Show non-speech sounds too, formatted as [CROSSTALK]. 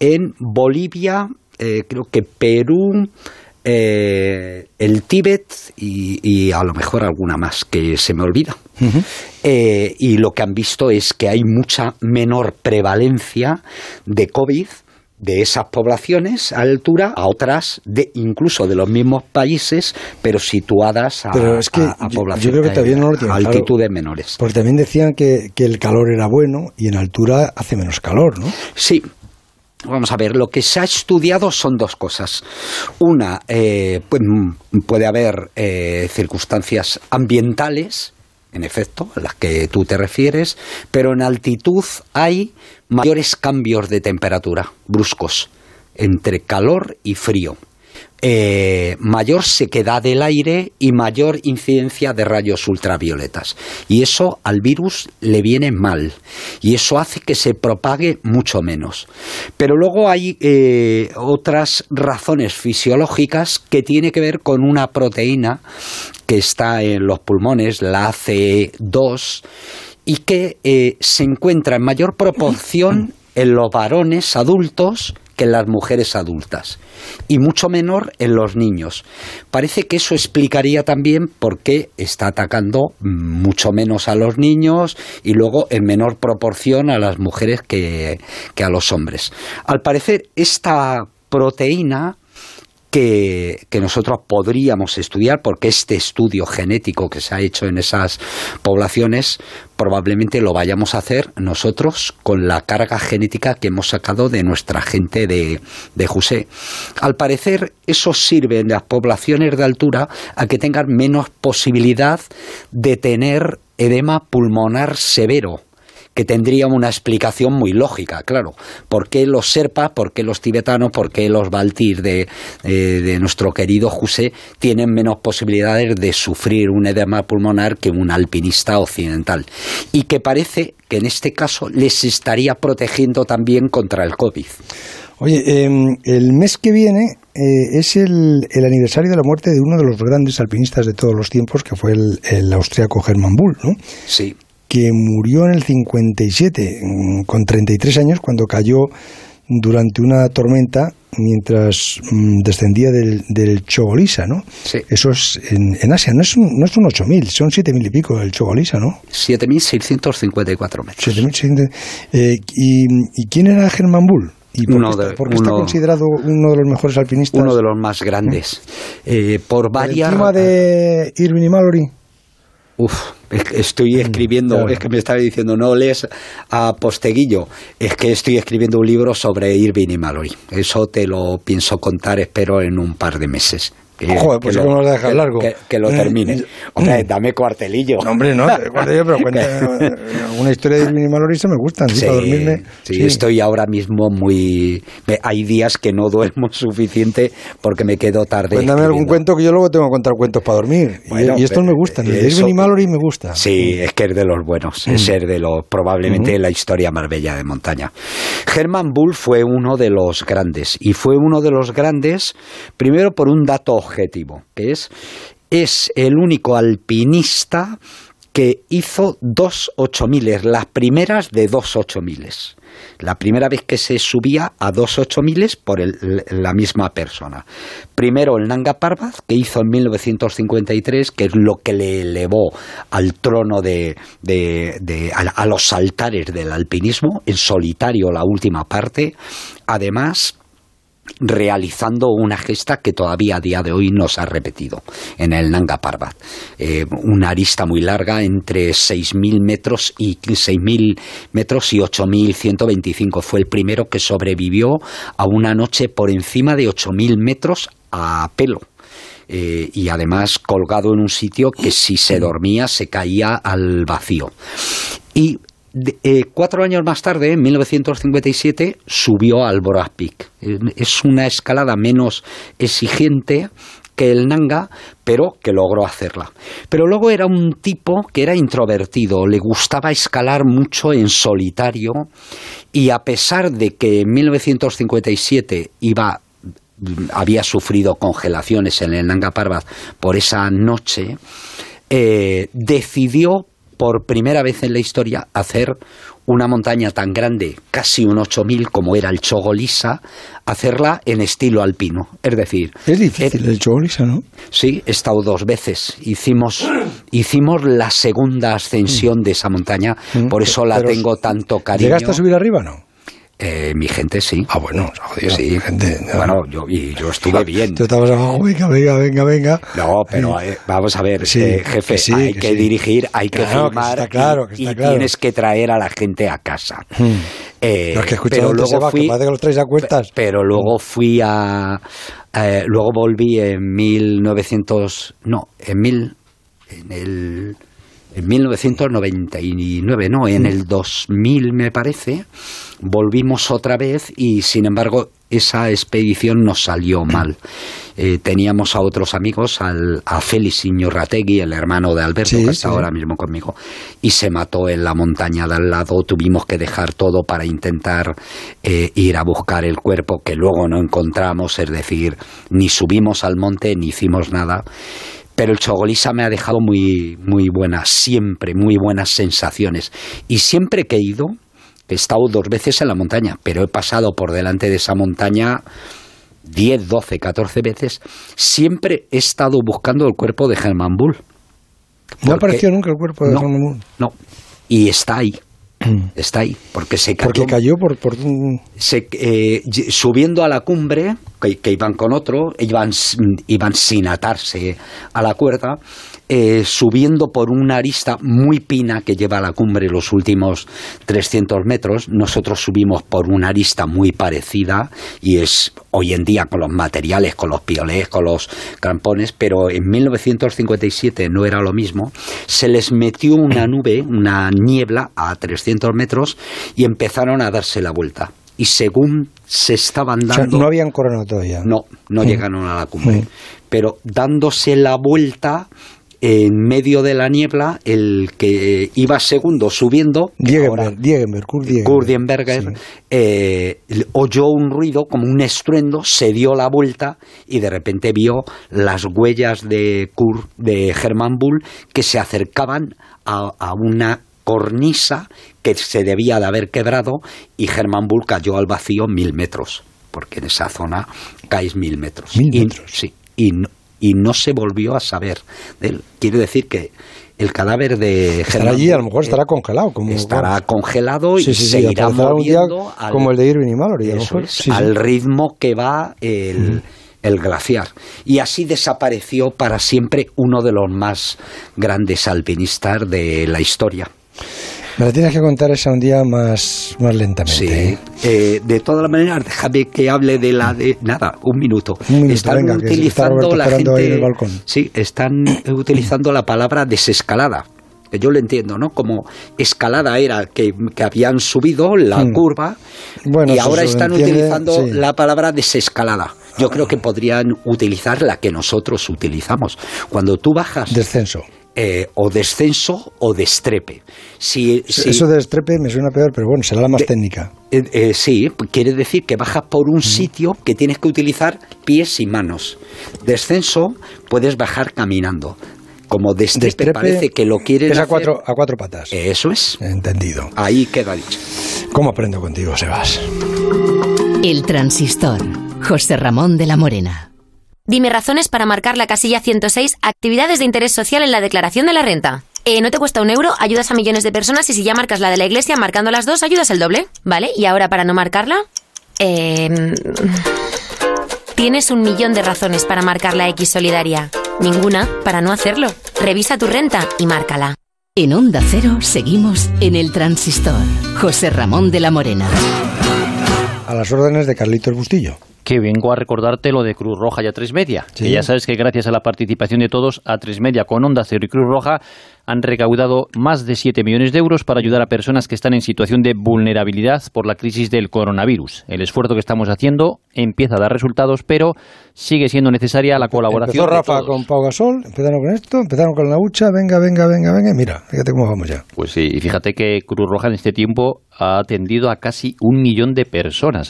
en Bolivia, eh, creo que Perú, eh, el Tíbet y, a lo mejor alguna más que se me olvida. Eh, y lo que han visto es que hay mucha menor prevalencia de COVID de esas poblaciones a altura a otras de incluso de los mismos países pero situadas a, poblaciones altitudes menores porque también decían que, que el calor era bueno y en altura hace menos calor ¿no? sí Vamos a ver, lo que se ha estudiado son dos cosas. Una, eh, pues, puede haber eh, circunstancias ambientales, en efecto, a las que tú te refieres, pero en altitud hay mayores cambios de temperatura bruscos entre calor y frío. Eh, mayor sequedad del aire y mayor incidencia de rayos ultravioletas. Y eso al virus le viene mal. Y eso hace que se propague mucho menos. Pero luego hay eh, otras razones fisiológicas que tiene que ver con una proteína que está en los pulmones, la ACE2, y que eh, se encuentra en mayor proporción [CLEARS THROAT] en los varones adultos que en las mujeres adultas y mucho menor en los niños. Parece que eso explicaría también por qué está atacando mucho menos a los niños y luego en menor proporción a las mujeres que, que a los hombres. Al parecer, esta proteína que, nosotros podríamos estudiar, porque este estudio genético que se ha hecho en esas poblaciones probablemente lo vayamos a hacer nosotros con la carga genética que hemos sacado de nuestra gente de, de José. Al parecer, eso sirve en las poblaciones de altura a que tengan menos posibilidad de tener edema pulmonar severo que tendría una explicación muy lógica, claro. ¿Por qué los serpas, por qué los tibetanos, por qué los baltir de, eh, de nuestro querido José tienen menos posibilidades de sufrir un edema pulmonar que un alpinista occidental? Y que parece que en este caso les estaría protegiendo también contra el COVID. Oye, em, el mes que viene eh, es el, el, aniversario de la muerte de uno de los grandes alpinistas de todos los tiempos, que fue el, el austriaco Hermann Bull, ¿no? Sí que murió en el 57, mm, con 33 años, cuando cayó durante una tormenta mientras mm, descendía del, del Chogolisa, ¿no? Sí. Eso es en, Asia, no es, un, no es un 8.000, son 7.000 y pico el Chogolisa, ¿no? 7.654 metros. 7.654. Eh, y, ¿Y quién era Germán Bull? ¿Y por, qué, está, está, considerado uno de los mejores alpinistas? Uno de los más grandes. ¿Eh? Eh, por varias... ¿Encima de Irving y Mallory? Uf, estoy mm, escribiendo, es que me estaba diciendo, no lees a Posteguillo, es que estoy escribiendo un libro sobre Irving y Mallory. Eso te lo pienso contar, espero, en un par de meses. Que, pues que lo, largo. Que, lo [LAUGHS] termine. [LAUGHS] Hombre, dame cuartelillo. hombre, no, cuartelillo, pero cuenta [LAUGHS] una historia de y Mallory, me gustan, sí, para dormirme. Sí, estoy ahora mismo muy... Hay días que no duermo suficiente porque me quedo tarde. Cuéntame algún cuento que yo luego tengo que contar cuentos para dormir. y, estos me gustan, el de y Mallory me gusta. Sí, es que es de los buenos, es mm. ser de los, probablemente la historia más bella de montaña. Herman Bull fue uno de los grandes, y fue uno de los grandes, primero por un dato objetivo, que es, es el único alpinista que hizo dos ocho miles, las primeras de dos ocho miles. La primera vez que se subía a dos ocho miles por la misma persona. Primero el Nanga Parbat, que hizo en 1953, que es lo que le elevó al trono de, de, a los altares del alpinismo, en solitario la última parte. Además, realizando una gesta que todavía a día de hoy no se ha repetido en el Nanga Parbat. Eh, una arista muy larga entre 6.000 metros y 6.000 metros y 8.125. Fue el primero que sobrevivió a una noche por encima de 8.000 metros a pelo. Eh, y además colgado en un sitio que si se dormía se caía al vacío. Y eh, cuatro años más tarde, en 1957, subió al Boraz Peak. Es una escalada menos exigente que el Nanga, pero que logró hacerla. Pero luego era un tipo que era introvertido, le gustaba escalar mucho en solitario y a pesar de que en 1957 iba había sufrido congelaciones en el Nanga Parbat por esa noche, eh, decidió por primera vez en la historia hacer una montaña tan grande, casi un 8000 como era el Chogolisa, hacerla en estilo alpino. Es decir, es difícil el Chogolisa, ¿no? Sí, he estado dos veces. Hicimos, hicimos la segunda ascensión de esa montaña, mm. por eso la tengo tanto cariño. ¿Llegaste a subir arriba, no? Eh, mi gente sí. Ah, bueno, sí. Gente, Bueno, yo, y yo estuve bien. Tú estabas abajo, venga, venga, venga, venga. No, pero eh, vamos a ver, eh, jefe, hay que, dirigir, hay que filmar claro, y, tienes que traer a la gente a casa. Hmm. Eh, que pero luego fui, que los traes a cuentas. Pero luego fui a... luego volví en 1900... No, en mil... En el en 1999, no, en el 2000 me parece, volvimos otra vez y sin embargo esa expedición nos salió mal. Eh, teníamos a otros amigos, al, a Félix Iñorrategui, el hermano de Alberto, que está ahora mismo conmigo, y se mató en la montaña de al lado. Tuvimos que dejar todo para intentar eh, ir a buscar el cuerpo, que luego no encontramos, es decir, ni subimos al monte ni hicimos nada pero el Chogolisa me ha dejado muy, muy buenas, siempre, muy buenas sensaciones. Y siempre que he ido, he estado dos veces en la montaña, pero he pasado por delante de esa montaña 10, 12, 14 veces, siempre he estado buscando el cuerpo de Hermann Bull. ¿No apareció nunca el cuerpo de Hermann Bull? No, y está ahí. Está ahí, porque se cayó. Porque cayó por. por... Se, eh, subiendo a la cumbre, que, iban con otro, iban, iban sin atarse a la cuerda, eh, subiendo por una arista muy pina que lleva a la cumbre los últimos 300 metros. Nosotros subimos por una arista muy parecida y es hoy en día con los materiales, con los piolés, con los crampones, pero en 1957 no era lo mismo. Se les metió una nube, una niebla a 300 metros y empezaron a darse la vuelta y según se estaban dando... no habían coronado todavía. No, no mm. llegaron a la cumbre. Mm. Pero dándose la vuelta en medio de la niebla, el que iba segundo subiendo, Kurdienberger, eh, oyó un ruido como un estruendo, se dio la vuelta y de repente vio las huellas de, Kur, de Hermann Bull que se acercaban a, a una cornisa que se debía de haber quebrado y Germán Bull cayó al vacío mil metros, porque en esa zona caes mil metros. Mil metros. sí, y no, y no se volvió a saber de él. Quiere decir que el cadáver de estará allí a lo mejor estará congelado como estará congelado y se seguirá moviendo como el de Irving y Mallory al ritmo que va el, el glaciar. Y así desapareció para siempre uno de los más grandes alpinistas de la historia. Me la tienes que contar esa un día más, más lentamente. Sí. ¿eh? Eh, de todas maneras, déjame que hable de la de. Nada, un minuto. están utilizando la gente. Sí, están [COUGHS] utilizando la palabra desescalada que yo lo entiendo, ¿no? Como escalada era que, habían subido la hmm. curva y ahora están utilizando la palabra desescalada. Yo creo que podrían utilizar la que nosotros utilizamos. Cuando tú bajas... Descenso. Eh, o descenso o destrepe. Si, Eso de destrepe me suena peor, pero bueno, será la más técnica. Eh, eh, sí, quiere decir que bajas por un sitio que tienes que utilizar pies y manos. Descenso puedes bajar caminando. Como destrepe, parece que lo quieres es a cuatro, a cuatro patas. Eso es. Entendido. Ahí queda dicho. ¿Cómo aprendo contigo, Sebas? El transistor. José Ramón de la Morena. Dime razones para marcar la casilla 106, actividades de interés social en la declaración de la renta. Eh, no te cuesta un euro, ayudas a millones de personas y si ya marcas la de la iglesia, marcando las dos, ayudas el doble. ¿Vale? Y ahora para no marcarla... Eh, tienes un millón de razones para marcar la X solidaria. Ninguna para no hacerlo. Revisa tu renta y márcala. En Onda Cero seguimos en el transistor. José Ramón de la Morena. A las órdenes de Carlitos Bustillo que vengo a recordarte lo de Cruz Roja y A3 Media. Que ya sabes que gracias a la participación de todos, A3 Media con Onda Cero y Cruz Roja han recaudado más de 7 millones de euros para ayudar a personas que están en situación de vulnerabilidad por la crisis del coronavirus. El esfuerzo que estamos haciendo empieza a dar resultados, pero sigue siendo necesaria la colaboración. Empezó Rafa con Pau Gasol, empezaron con esto, empezaron con la hucha, venga, venga, venga, venga, mira, fíjate cómo vamos ya. Pues sí, y fíjate que Cruz Roja en este tiempo ha atendido a casi un millón de personas. ¿eh?